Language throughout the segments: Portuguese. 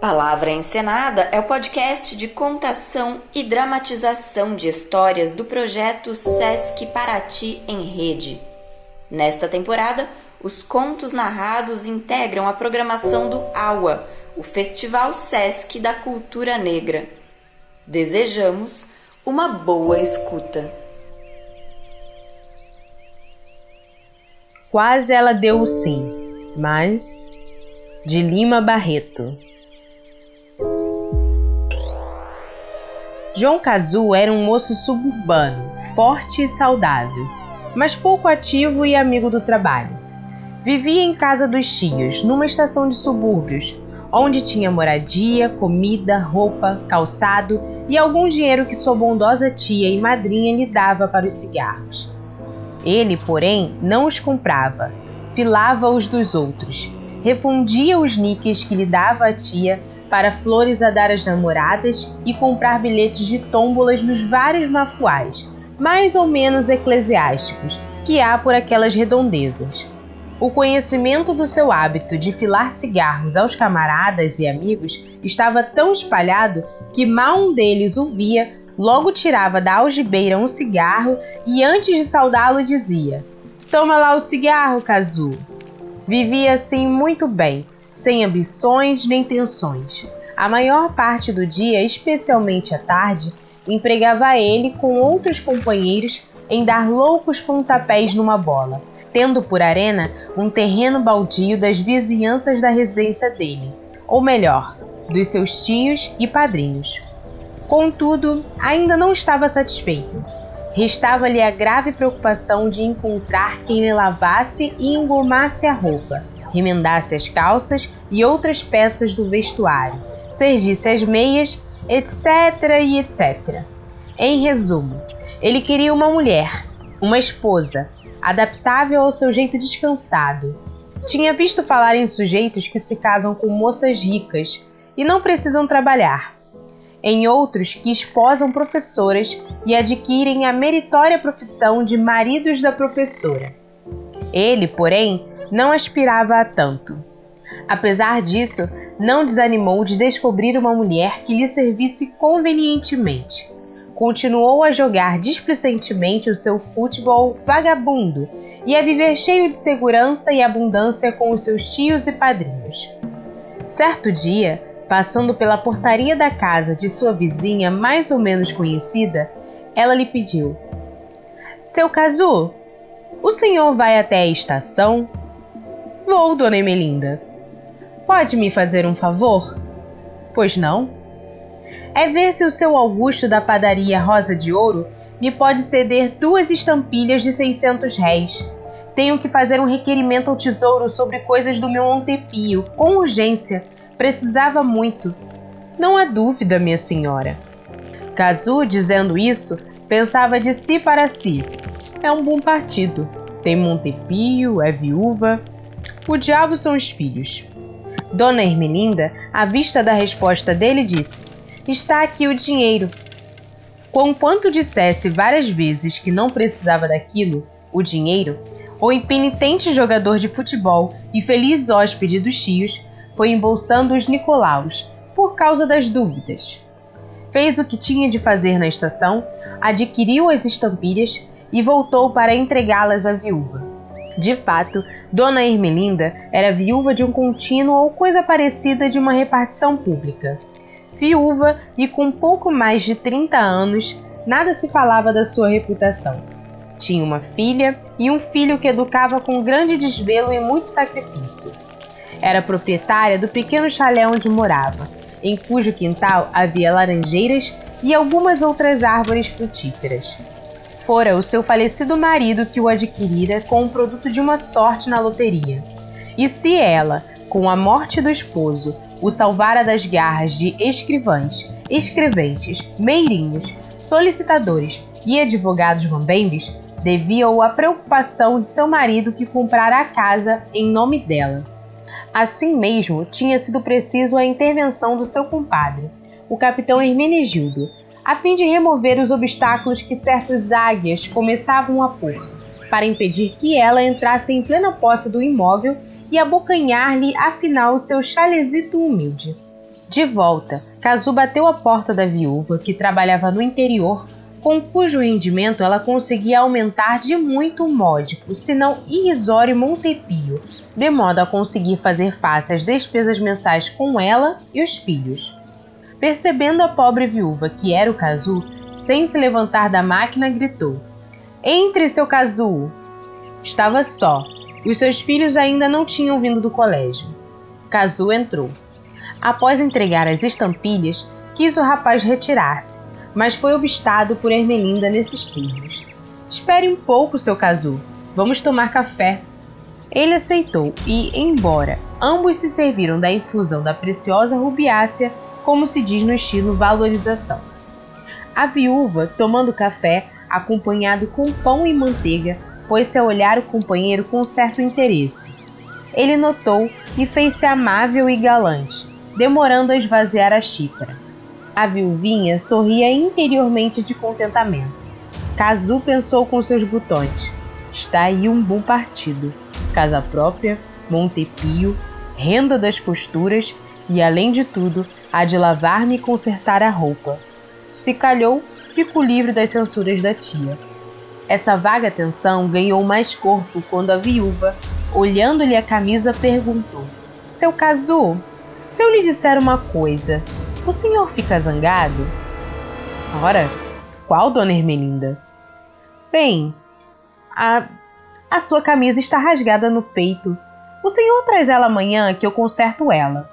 Palavra Encenada é o podcast de contação e dramatização de histórias do projeto Sesc Paraty em Rede. Nesta temporada, os contos narrados integram a programação do AUA, o Festival Sesc da Cultura Negra. Desejamos uma boa escuta. Quase ela deu o sim, mas. De Lima Barreto. João Cazu era um moço suburbano, forte e saudável, mas pouco ativo e amigo do trabalho. Vivia em casa dos tios, numa estação de subúrbios, onde tinha moradia, comida, roupa, calçado e algum dinheiro que sua bondosa tia e madrinha lhe dava para os cigarros. Ele, porém, não os comprava, filava-os dos outros, refundia os níqueis que lhe dava a tia para flores a dar às namoradas e comprar bilhetes de tômbolas nos vários mafuais, mais ou menos eclesiásticos, que há por aquelas redondezas. O conhecimento do seu hábito de filar cigarros aos camaradas e amigos estava tão espalhado que mal um deles o via, logo tirava da algibeira um cigarro e antes de saudá-lo dizia: Toma lá o cigarro, Cazu. Vivia assim muito bem, sem ambições nem tensões. A maior parte do dia, especialmente à tarde, empregava ele com outros companheiros em dar loucos pontapés numa bola, tendo por arena um terreno baldio das vizinhanças da residência dele, ou melhor, dos seus tios e padrinhos. Contudo, ainda não estava satisfeito. Restava-lhe a grave preocupação de encontrar quem lhe lavasse e engomasse a roupa, remendasse as calças e outras peças do vestuário, sergisse as meias, etc. e etc. Em resumo, ele queria uma mulher, uma esposa, adaptável ao seu jeito descansado. Tinha visto falar em sujeitos que se casam com moças ricas e não precisam trabalhar, em outros que esposam professoras e adquirem a meritória profissão de maridos da professora. Ele, porém, não aspirava a tanto. Apesar disso, não desanimou de descobrir uma mulher que lhe servisse convenientemente. Continuou a jogar displicentemente o seu futebol vagabundo e a viver cheio de segurança e abundância com os seus tios e padrinhos. Certo dia, passando pela portaria da casa de sua vizinha mais ou menos conhecida, ela lhe pediu: Seu Cazu, o senhor vai até a estação? Vou, dona Emelinda. Pode me fazer um favor? Pois não? É ver se o seu Augusto da padaria Rosa de Ouro me pode ceder duas estampilhas de 600 réis. Tenho que fazer um requerimento ao tesouro sobre coisas do meu Montepio, com urgência. Precisava muito. Não há dúvida, minha senhora. Cazu, dizendo isso, pensava de si para si. É um bom partido. Tem Montepio, é viúva, o diabo são os filhos. Dona Hermelinda, à vista da resposta dele, disse: Está aqui o dinheiro. Conquanto dissesse várias vezes que não precisava daquilo, o dinheiro, o impenitente jogador de futebol e feliz hóspede dos tios foi embolsando os Nicolaus por causa das dúvidas. Fez o que tinha de fazer na estação, adquiriu as estampilhas e voltou para entregá-las à viúva. De fato, Dona Ermelinda era viúva de um contínuo ou coisa parecida de uma repartição pública. Viúva e com pouco mais de 30 anos, nada se falava da sua reputação. Tinha uma filha e um filho que educava com grande desvelo e muito sacrifício. Era proprietária do pequeno chalé onde morava, em cujo quintal havia laranjeiras e algumas outras árvores frutíferas fora o seu falecido marido que o adquirira com o produto de uma sorte na loteria. E se ela, com a morte do esposo, o salvara das garras de escrivães, escreventes, meirinhos, solicitadores e advogados mambembes, devia-o à preocupação de seu marido que comprara a casa em nome dela. Assim mesmo, tinha sido preciso a intervenção do seu compadre, o capitão Hermenegildo, a fim de remover os obstáculos que certos águias começavam a pôr, para impedir que ela entrasse em plena posse do imóvel e abocanhar-lhe afinal o seu chalezito humilde. De volta, Kazu bateu a porta da viúva, que trabalhava no interior, com cujo rendimento ela conseguia aumentar de muito o módico, se não irrisório Montepio, de modo a conseguir fazer face às despesas mensais com ela e os filhos. Percebendo a pobre viúva que era o Kazu, sem se levantar da máquina, gritou: Entre, seu Kazu! Estava só. Os seus filhos ainda não tinham vindo do colégio. Kazu entrou. Após entregar as estampilhas, quis o rapaz retirar-se, mas foi obstado por Ermelinda nesses termos. Espere um pouco, seu Kazu. Vamos tomar café. Ele aceitou e, embora ambos se serviram da infusão da preciosa rubiácea, como se diz no estilo valorização. A viúva, tomando café, acompanhado com pão e manteiga, pôs-se a olhar o companheiro com certo interesse. Ele notou e fez-se amável e galante, demorando a esvaziar a xícara. A viuvinha sorria interiormente de contentamento. Cazu pensou com seus botões. Está aí um bom partido. Casa própria, Montepio, renda das costuras e, além de tudo, há de lavar-me e consertar a roupa. Se calhou, fico livre das censuras da tia. Essa vaga atenção ganhou mais corpo quando a viúva, olhando-lhe a camisa, perguntou: Seu Cazu, se eu lhe disser uma coisa, o senhor fica zangado? Ora, qual, dona Ermelinda? Bem, a, a sua camisa está rasgada no peito. O senhor traz ela amanhã que eu conserto ela.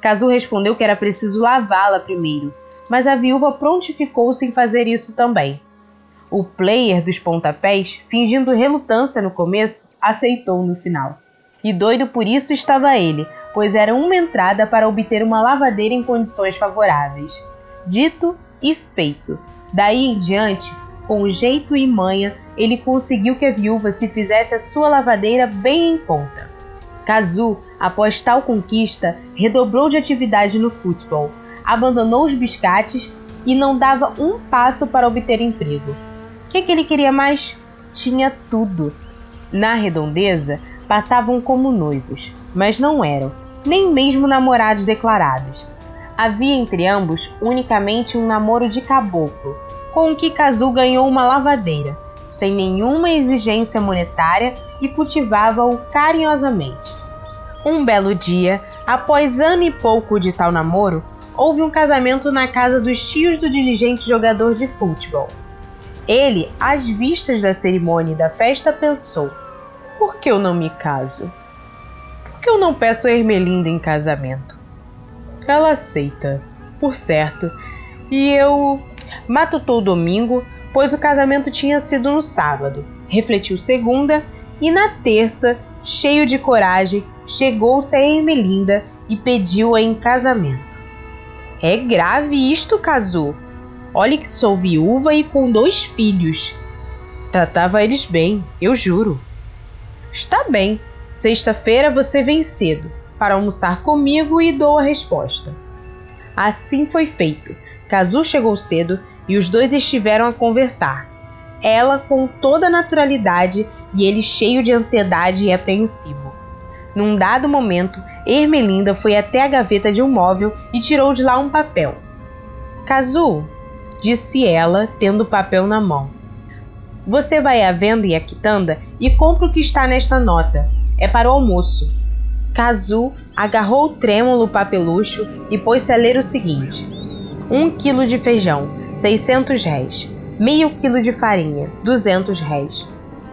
Cazu respondeu que era preciso lavá-la primeiro, mas a viúva prontificou-se em fazer isso também. O player dos pontapés, fingindo relutância no começo, aceitou no final. E doido por isso estava ele, pois era uma entrada para obter uma lavadeira em condições favoráveis. Dito e feito. Daí em diante, com jeito e manha, ele conseguiu que a viúva se fizesse a sua lavadeira bem em conta. Kazu, após tal conquista, redobrou de atividade no futebol, abandonou os biscates e não dava um passo para obter emprego. O que, que ele queria mais? Tinha tudo. Na redondeza, passavam como noivos, mas não eram, nem mesmo namorados declarados. Havia entre ambos unicamente um namoro de caboclo, com o que Kazu ganhou uma lavadeira, sem nenhuma exigência monetária e cultivava-o carinhosamente. Um belo dia, após ano e pouco de tal namoro, houve um casamento na casa dos tios do diligente jogador de futebol. Ele, às vistas da cerimônia e da festa, pensou: por que eu não me caso? Por que eu não peço a Ermelinda em casamento? Ela aceita, por certo, e eu matutou o domingo, pois o casamento tinha sido no sábado. Refletiu segunda e na terça, cheio de coragem, chegou-se a Ermelinda e pediu-a em casamento. É grave isto, Cazu. Olhe que sou viúva e com dois filhos. Tratava eles bem, eu juro. Está bem, sexta-feira você vem cedo para almoçar comigo e dou a resposta. Assim foi feito. Kazu chegou cedo e os dois estiveram a conversar. Ela com toda naturalidade e ele cheio de ansiedade e apreensivo. Num dado momento, Ermelinda foi até a gaveta de um móvel e tirou de lá um papel. Kazu, disse ela, tendo o papel na mão. Você vai à venda e à quitanda e compra o que está nesta nota. É para o almoço. Kazu agarrou o trêmulo papelucho e pôs-se a ler o seguinte: 1 um quilo de feijão, 600 réis. Meio quilo de farinha, 200 réis.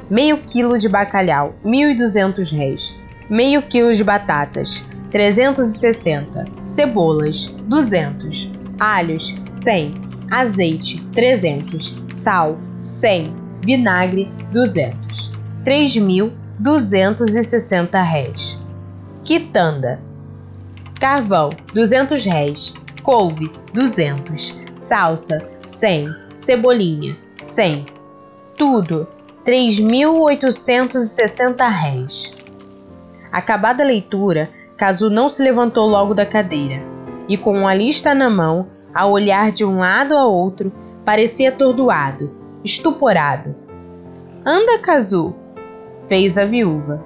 Meio quilo de bacalhau, 1.200 réis. Meio quilo de batatas, 360. Cebolas, 200. Alhos, 100. Azeite, 300. Sal, 100 vinagre 200, 3.260 réis. Quitanda, carvão 200 réis, couve 200, salsa 100, cebolinha 100, tudo 3.860 réis. Acabada a leitura, Cazu não se levantou logo da cadeira e, com a lista na mão, a olhar de um lado a outro, parecia atordoado estuporado. Anda, Kazu, fez a viúva.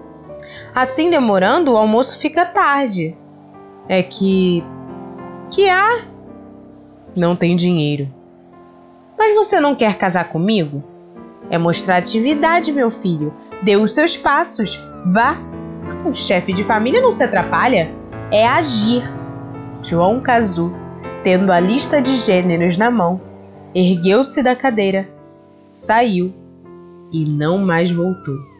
Assim demorando, o almoço fica tarde. É que Que há? Não tem dinheiro. Mas você não quer casar comigo? É mostrar atividade, meu filho. Dê os seus passos. Vá. Um chefe de família não se atrapalha. É agir. João Cazu, tendo a lista de gêneros na mão, ergueu-se da cadeira, saiu e não mais voltou.